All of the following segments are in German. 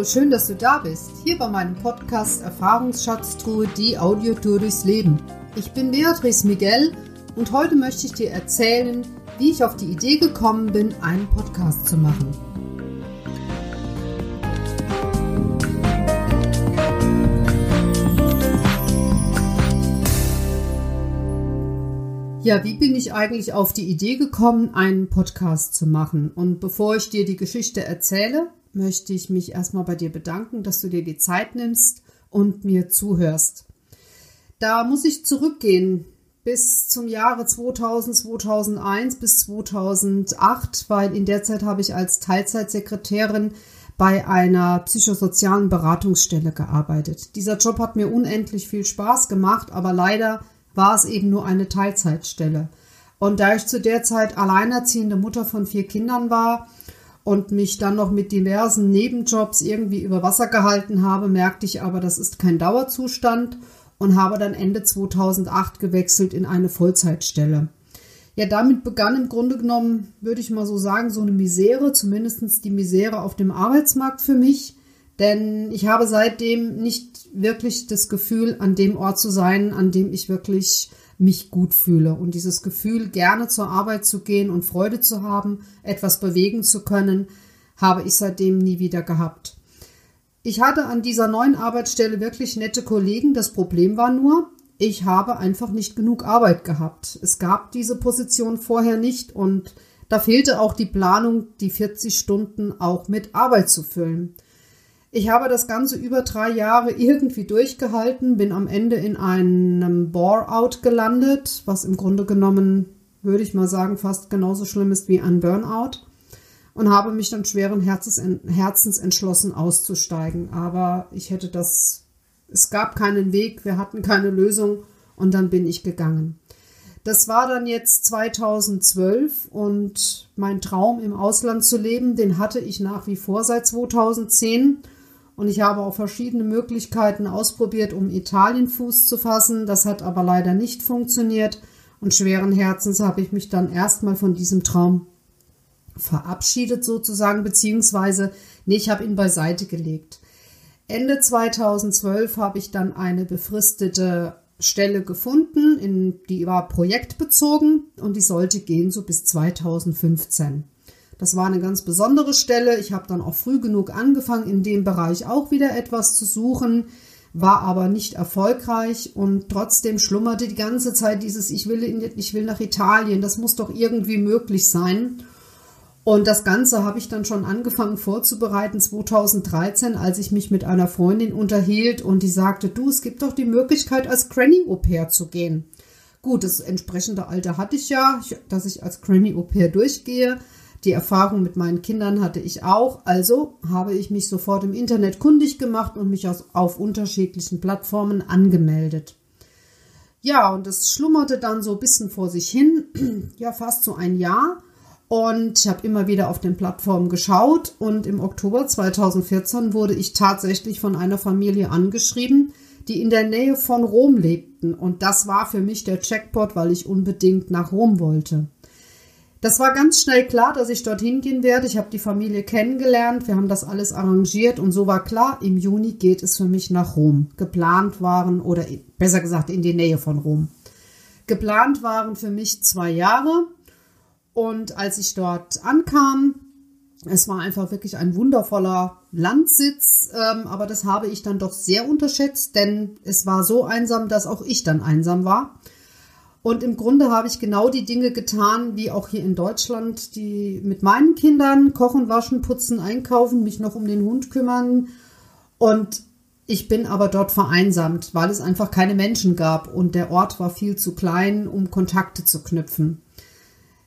Hallo, schön, dass du da bist. Hier bei meinem Podcast Erfahrungsschatztruhe, die Audiotour durchs Leben. Ich bin Beatrice Miguel und heute möchte ich dir erzählen, wie ich auf die Idee gekommen bin, einen Podcast zu machen. Ja, wie bin ich eigentlich auf die Idee gekommen, einen Podcast zu machen? Und bevor ich dir die Geschichte erzähle, möchte ich mich erstmal bei dir bedanken, dass du dir die Zeit nimmst und mir zuhörst. Da muss ich zurückgehen bis zum Jahre 2000, 2001 bis 2008, weil in der Zeit habe ich als Teilzeitsekretärin bei einer psychosozialen Beratungsstelle gearbeitet. Dieser Job hat mir unendlich viel Spaß gemacht, aber leider war es eben nur eine Teilzeitstelle. Und da ich zu der Zeit alleinerziehende Mutter von vier Kindern war und mich dann noch mit diversen Nebenjobs irgendwie über Wasser gehalten habe, merkte ich aber, das ist kein Dauerzustand und habe dann Ende 2008 gewechselt in eine Vollzeitstelle. Ja, damit begann im Grunde genommen, würde ich mal so sagen, so eine Misere, zumindest die Misere auf dem Arbeitsmarkt für mich. Denn ich habe seitdem nicht wirklich das Gefühl, an dem Ort zu sein, an dem ich wirklich mich gut fühle. Und dieses Gefühl, gerne zur Arbeit zu gehen und Freude zu haben, etwas bewegen zu können, habe ich seitdem nie wieder gehabt. Ich hatte an dieser neuen Arbeitsstelle wirklich nette Kollegen. Das Problem war nur, ich habe einfach nicht genug Arbeit gehabt. Es gab diese Position vorher nicht und da fehlte auch die Planung, die 40 Stunden auch mit Arbeit zu füllen. Ich habe das Ganze über drei Jahre irgendwie durchgehalten, bin am Ende in einem Bore-out gelandet, was im Grunde genommen, würde ich mal sagen, fast genauso schlimm ist wie ein Burnout. Und habe mich dann schweren Herzens, Herzens entschlossen auszusteigen. Aber ich hätte das, es gab keinen Weg, wir hatten keine Lösung und dann bin ich gegangen. Das war dann jetzt 2012 und mein Traum im Ausland zu leben, den hatte ich nach wie vor seit 2010 und ich habe auch verschiedene Möglichkeiten ausprobiert, um Italien Fuß zu fassen. Das hat aber leider nicht funktioniert. Und schweren Herzens habe ich mich dann erstmal von diesem Traum verabschiedet sozusagen, beziehungsweise, nee, ich habe ihn beiseite gelegt. Ende 2012 habe ich dann eine befristete Stelle gefunden, in, die war projektbezogen und die sollte gehen so bis 2015. Das war eine ganz besondere Stelle. Ich habe dann auch früh genug angefangen, in dem Bereich auch wieder etwas zu suchen, war aber nicht erfolgreich und trotzdem schlummerte die ganze Zeit dieses Ich will, in, ich will nach Italien, das muss doch irgendwie möglich sein. Und das Ganze habe ich dann schon angefangen vorzubereiten 2013, als ich mich mit einer Freundin unterhielt und die sagte, du, es gibt doch die Möglichkeit, als Granny-Au-pair zu gehen. Gut, das entsprechende Alter hatte ich ja, dass ich als Granny-Au-pair durchgehe. Die Erfahrung mit meinen Kindern hatte ich auch, also habe ich mich sofort im Internet kundig gemacht und mich auf unterschiedlichen Plattformen angemeldet. Ja, und es schlummerte dann so ein bisschen vor sich hin, ja, fast so ein Jahr. Und ich habe immer wieder auf den Plattformen geschaut und im Oktober 2014 wurde ich tatsächlich von einer Familie angeschrieben, die in der Nähe von Rom lebten. Und das war für mich der Checkpot, weil ich unbedingt nach Rom wollte. Das war ganz schnell klar, dass ich dorthin gehen werde. Ich habe die Familie kennengelernt, wir haben das alles arrangiert und so war klar, im Juni geht es für mich nach Rom. Geplant waren, oder besser gesagt in die Nähe von Rom. Geplant waren für mich zwei Jahre und als ich dort ankam, es war einfach wirklich ein wundervoller Landsitz, ähm, aber das habe ich dann doch sehr unterschätzt, denn es war so einsam, dass auch ich dann einsam war. Und im Grunde habe ich genau die Dinge getan, wie auch hier in Deutschland, die mit meinen Kindern kochen, waschen, putzen, einkaufen, mich noch um den Hund kümmern. Und ich bin aber dort vereinsamt, weil es einfach keine Menschen gab und der Ort war viel zu klein, um Kontakte zu knüpfen.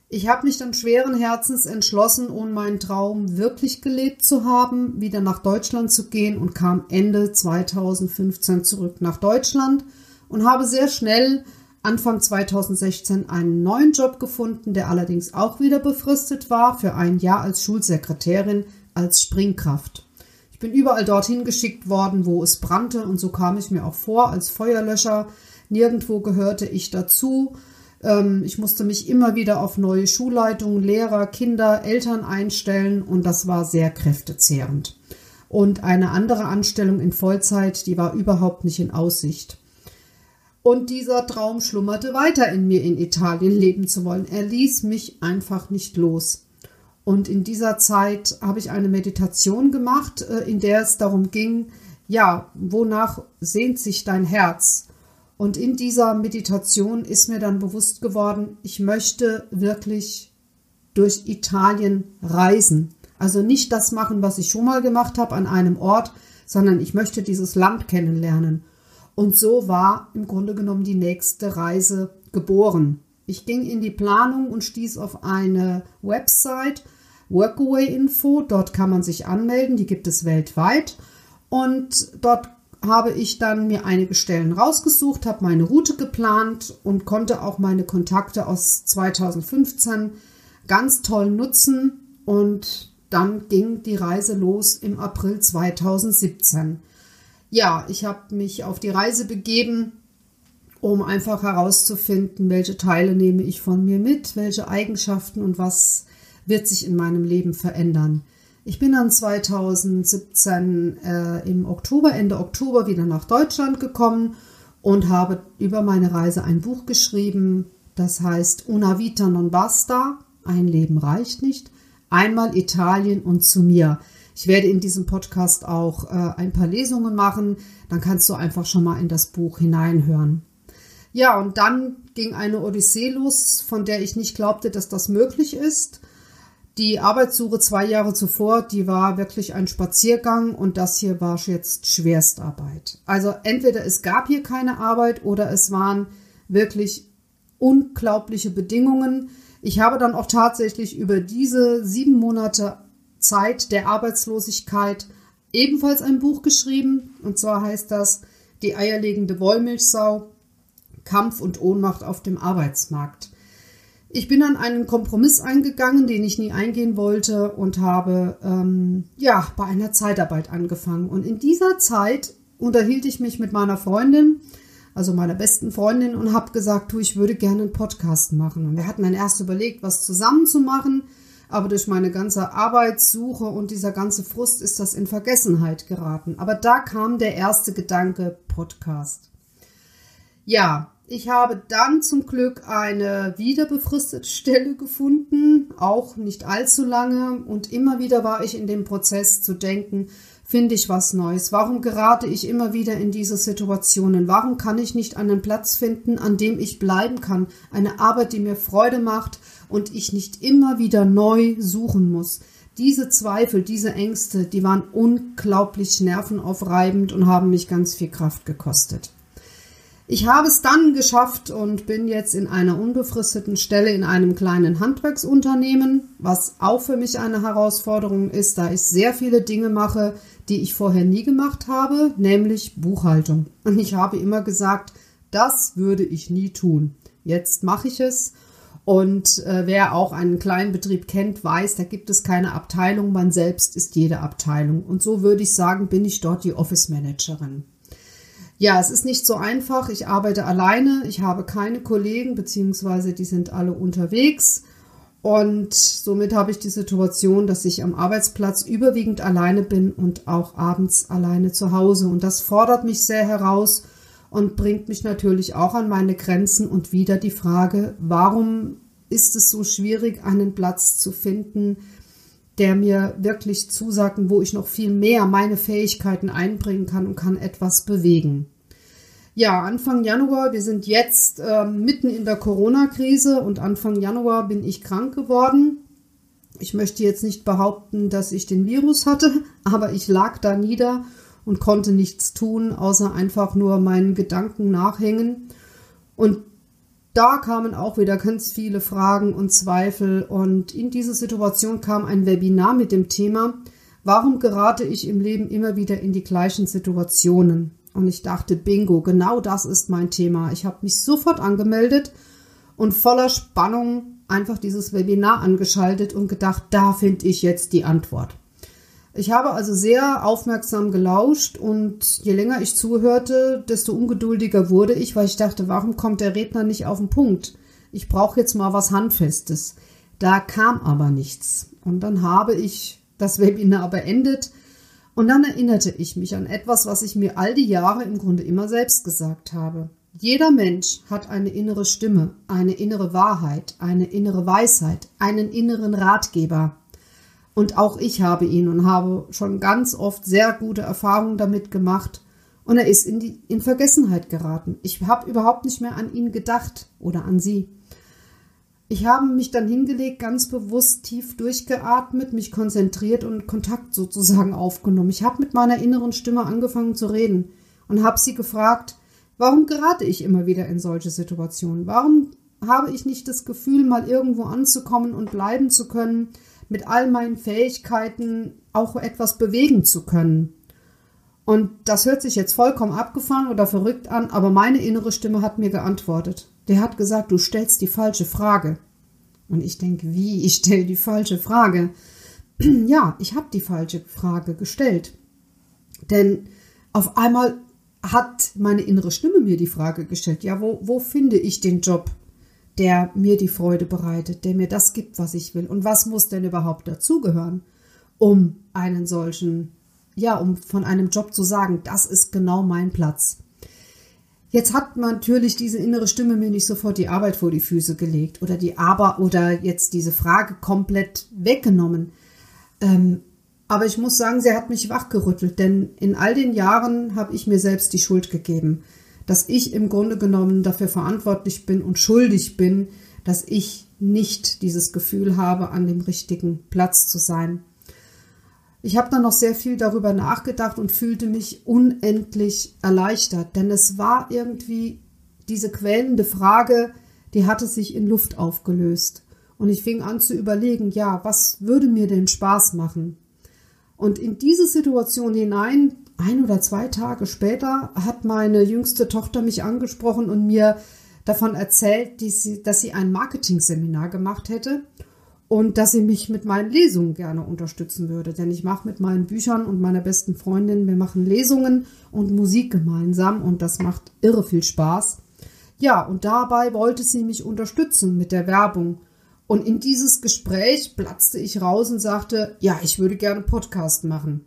Ich habe mich dann schweren Herzens entschlossen, um meinen Traum wirklich gelebt zu haben, wieder nach Deutschland zu gehen und kam Ende 2015 zurück nach Deutschland und habe sehr schnell Anfang 2016 einen neuen Job gefunden, der allerdings auch wieder befristet war für ein Jahr als Schulsekretärin als Springkraft. Ich bin überall dorthin geschickt worden, wo es brannte und so kam ich mir auch vor als Feuerlöscher. Nirgendwo gehörte ich dazu. Ähm, ich musste mich immer wieder auf neue Schulleitungen, Lehrer, Kinder, Eltern einstellen und das war sehr kräftezehrend. und eine andere Anstellung in Vollzeit, die war überhaupt nicht in Aussicht. Und dieser Traum schlummerte weiter in mir, in Italien leben zu wollen. Er ließ mich einfach nicht los. Und in dieser Zeit habe ich eine Meditation gemacht, äh, in der es darum ging, ja, wonach sehnt sich dein Herz? Und in dieser Meditation ist mir dann bewusst geworden, ich möchte wirklich durch Italien reisen. Also nicht das machen, was ich schon mal gemacht habe an einem Ort, sondern ich möchte dieses Land kennenlernen. Und so war im Grunde genommen die nächste Reise geboren. Ich ging in die Planung und stieß auf eine Website, Workaway Info. Dort kann man sich anmelden, die gibt es weltweit. Und dort habe ich dann mir einige Stellen rausgesucht, habe meine Route geplant und konnte auch meine Kontakte aus 2015 ganz toll nutzen. Und dann ging die Reise los im April 2017. Ja, ich habe mich auf die Reise begeben, um einfach herauszufinden, welche Teile nehme ich von mir mit, welche Eigenschaften und was wird sich in meinem Leben verändern. Ich bin dann 2017 äh, im Oktober, Ende Oktober wieder nach Deutschland gekommen und habe über meine Reise ein Buch geschrieben, das heißt Una vita non basta, ein Leben reicht nicht, einmal Italien und zu mir. Ich werde in diesem Podcast auch äh, ein paar Lesungen machen, dann kannst du einfach schon mal in das Buch hineinhören. Ja, und dann ging eine Odyssee los, von der ich nicht glaubte, dass das möglich ist. Die Arbeitssuche zwei Jahre zuvor, die war wirklich ein Spaziergang und das hier war jetzt Schwerstarbeit. Also entweder es gab hier keine Arbeit oder es waren wirklich unglaubliche Bedingungen. Ich habe dann auch tatsächlich über diese sieben Monate Zeit der Arbeitslosigkeit ebenfalls ein Buch geschrieben. Und zwar heißt das Die eierlegende Wollmilchsau, Kampf und Ohnmacht auf dem Arbeitsmarkt. Ich bin dann einen Kompromiss eingegangen, den ich nie eingehen wollte und habe ähm, ja bei einer Zeitarbeit angefangen. Und in dieser Zeit unterhielt ich mich mit meiner Freundin, also meiner besten Freundin, und habe gesagt, du, ich würde gerne einen Podcast machen. Und wir hatten dann erst überlegt, was zusammen zu machen, aber durch meine ganze Arbeitssuche und dieser ganze Frust ist das in Vergessenheit geraten. Aber da kam der erste Gedanke Podcast. Ja, ich habe dann zum Glück eine wieder befristete Stelle gefunden, auch nicht allzu lange. Und immer wieder war ich in dem Prozess zu denken, finde ich was Neues? Warum gerate ich immer wieder in diese Situationen? Warum kann ich nicht einen Platz finden, an dem ich bleiben kann? Eine Arbeit, die mir Freude macht und ich nicht immer wieder neu suchen muss. Diese Zweifel, diese Ängste, die waren unglaublich nervenaufreibend und haben mich ganz viel Kraft gekostet. Ich habe es dann geschafft und bin jetzt in einer unbefristeten Stelle in einem kleinen Handwerksunternehmen, was auch für mich eine Herausforderung ist, da ich sehr viele Dinge mache, die ich vorher nie gemacht habe, nämlich Buchhaltung. Und ich habe immer gesagt, das würde ich nie tun. Jetzt mache ich es. Und äh, wer auch einen kleinen Betrieb kennt, weiß, da gibt es keine Abteilung, man selbst ist jede Abteilung. Und so würde ich sagen, bin ich dort die Office Managerin. Ja, es ist nicht so einfach. Ich arbeite alleine. Ich habe keine Kollegen, beziehungsweise die sind alle unterwegs. Und somit habe ich die Situation, dass ich am Arbeitsplatz überwiegend alleine bin und auch abends alleine zu Hause. Und das fordert mich sehr heraus und bringt mich natürlich auch an meine Grenzen und wieder die Frage, warum ist es so schwierig, einen Platz zu finden, der mir wirklich zusagt und wo ich noch viel mehr meine Fähigkeiten einbringen kann und kann etwas bewegen. Ja, Anfang Januar, wir sind jetzt äh, mitten in der Corona-Krise und Anfang Januar bin ich krank geworden. Ich möchte jetzt nicht behaupten, dass ich den Virus hatte, aber ich lag da nieder und konnte nichts tun, außer einfach nur meinen Gedanken nachhängen. Und da kamen auch wieder ganz viele Fragen und Zweifel. Und in diese Situation kam ein Webinar mit dem Thema, warum gerate ich im Leben immer wieder in die gleichen Situationen? Und ich dachte, bingo, genau das ist mein Thema. Ich habe mich sofort angemeldet und voller Spannung einfach dieses Webinar angeschaltet und gedacht, da finde ich jetzt die Antwort. Ich habe also sehr aufmerksam gelauscht und je länger ich zuhörte, desto ungeduldiger wurde ich, weil ich dachte, warum kommt der Redner nicht auf den Punkt? Ich brauche jetzt mal was Handfestes. Da kam aber nichts. Und dann habe ich das Webinar beendet Und dann erinnerte ich mich an etwas, was ich mir all die Jahre im Grunde immer selbst gesagt habe. Jeder Mensch hat eine innere Stimme, eine innere Wahrheit, eine innere Weisheit, einen inneren Ratgeber. Und auch ich habe ihn und habe schon ganz oft sehr gute Erfahrungen damit gemacht. Und er ist in, die, in Vergessenheit geraten. Ich habe überhaupt nicht mehr an ihn gedacht oder an sie. Ich habe mich dann hingelegt, ganz bewusst tief durchgeatmet, mich konzentriert und Kontakt sozusagen aufgenommen. Ich habe mit meiner inneren Stimme angefangen zu reden und habe sie gefragt, warum gerate ich immer wieder in solche Situationen? Warum habe ich nicht das Gefühl, mal irgendwo anzukommen und bleiben zu können, mit all meinen Fähigkeiten auch etwas bewegen zu können? Und das hört sich jetzt vollkommen abgefahren oder verrückt an, aber meine innere Stimme hat mir geantwortet. Der hat gesagt, du stellst die falsche Frage. Und ich denke, wie? Ich stelle die falsche Frage. ja, ich habe die falsche Frage gestellt. Denn auf einmal hat meine innere Stimme mir die Frage gestellt, ja, wo, wo finde ich den Job, der mir die Freude bereitet, der mir das gibt, was ich will? Und was muss denn überhaupt dazugehören, um einen solchen, ja, um von einem Job zu sagen, das ist genau mein Platz? Jetzt hat natürlich diese innere Stimme mir nicht sofort die Arbeit vor die Füße gelegt oder die Aber oder jetzt diese Frage komplett weggenommen. Ähm, aber ich muss sagen, sie hat mich wachgerüttelt, denn in all den Jahren habe ich mir selbst die Schuld gegeben, dass ich im Grunde genommen dafür verantwortlich bin und schuldig bin, dass ich nicht dieses Gefühl habe, an dem richtigen Platz zu sein. Ich habe dann noch sehr viel darüber nachgedacht und fühlte mich unendlich erleichtert, denn es war irgendwie diese quälende Frage, die hatte sich in Luft aufgelöst. Und ich fing an zu überlegen, ja, was würde mir denn Spaß machen? Und in diese Situation hinein, ein oder zwei Tage später, hat meine jüngste Tochter mich angesprochen und mir davon erzählt, dass sie ein Marketing-Seminar gemacht hätte und dass sie mich mit meinen Lesungen gerne unterstützen würde. Denn ich mache mit meinen Büchern und meiner besten Freundin, wir machen Lesungen und Musik gemeinsam und das macht irre viel Spaß. Ja, und dabei wollte sie mich unterstützen mit der Werbung. Und in dieses Gespräch platzte ich raus und sagte, ja, ich würde gerne Podcast machen.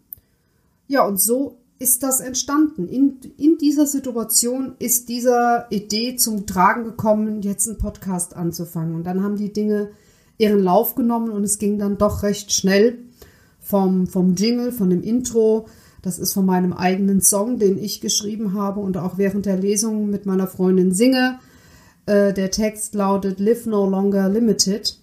Ja, und so ist das entstanden. In, in dieser Situation ist dieser Idee zum Tragen gekommen, jetzt einen Podcast anzufangen. Und dann haben die Dinge ihren Lauf genommen und es ging dann doch recht schnell vom, vom Jingle, von dem Intro. Das ist von meinem eigenen Song, den ich geschrieben habe und auch während der Lesung mit meiner Freundin singe. Äh, der Text lautet Live No Longer Limited.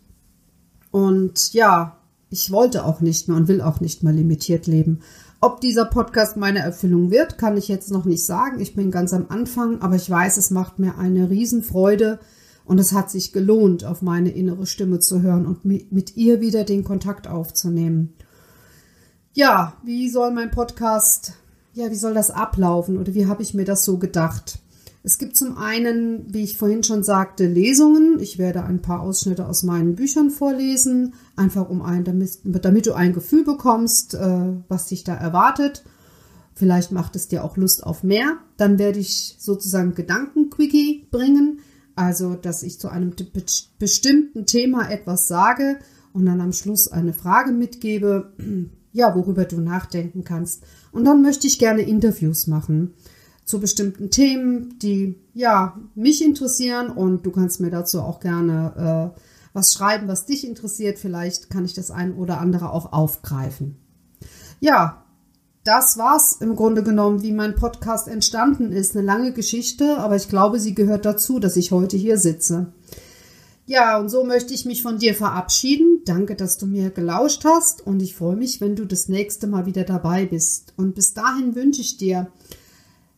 Und ja, ich wollte auch nicht mehr und will auch nicht mehr limitiert leben. Ob dieser Podcast meine Erfüllung wird, kann ich jetzt noch nicht sagen. Ich bin ganz am Anfang, aber ich weiß, es macht mir eine Riesenfreude, und es hat sich gelohnt, auf meine innere Stimme zu hören und mit ihr wieder den Kontakt aufzunehmen. Ja, wie soll mein Podcast, ja, wie soll das ablaufen oder wie habe ich mir das so gedacht? Es gibt zum einen, wie ich vorhin schon sagte, Lesungen. Ich werde ein paar Ausschnitte aus meinen Büchern vorlesen, einfach um ein, damit, damit du ein Gefühl bekommst, äh, was dich da erwartet. Vielleicht macht es dir auch Lust auf mehr. Dann werde ich sozusagen Gedankenquickie bringen. Also, dass ich zu einem bestimmten Thema etwas sage und dann am Schluss eine Frage mitgebe, ja, worüber du nachdenken kannst. Und dann möchte ich gerne Interviews machen zu bestimmten Themen, die ja mich interessieren und du kannst mir dazu auch gerne äh, was schreiben, was dich interessiert. Vielleicht kann ich das ein oder andere auch aufgreifen. Ja, das war's im Grunde genommen, wie mein Podcast entstanden ist. Eine lange Geschichte, aber ich glaube, sie gehört dazu, dass ich heute hier sitze. Ja, und so möchte ich mich von dir verabschieden. Danke, dass du mir gelauscht hast und ich freue mich, wenn du das nächste Mal wieder dabei bist. Und bis dahin wünsche ich dir,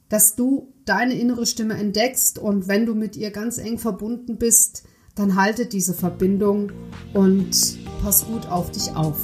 dass du deine innere Stimme entdeckst und wenn du mit ihr ganz eng verbunden bist, dann halte diese Verbindung und pass gut auf dich auf.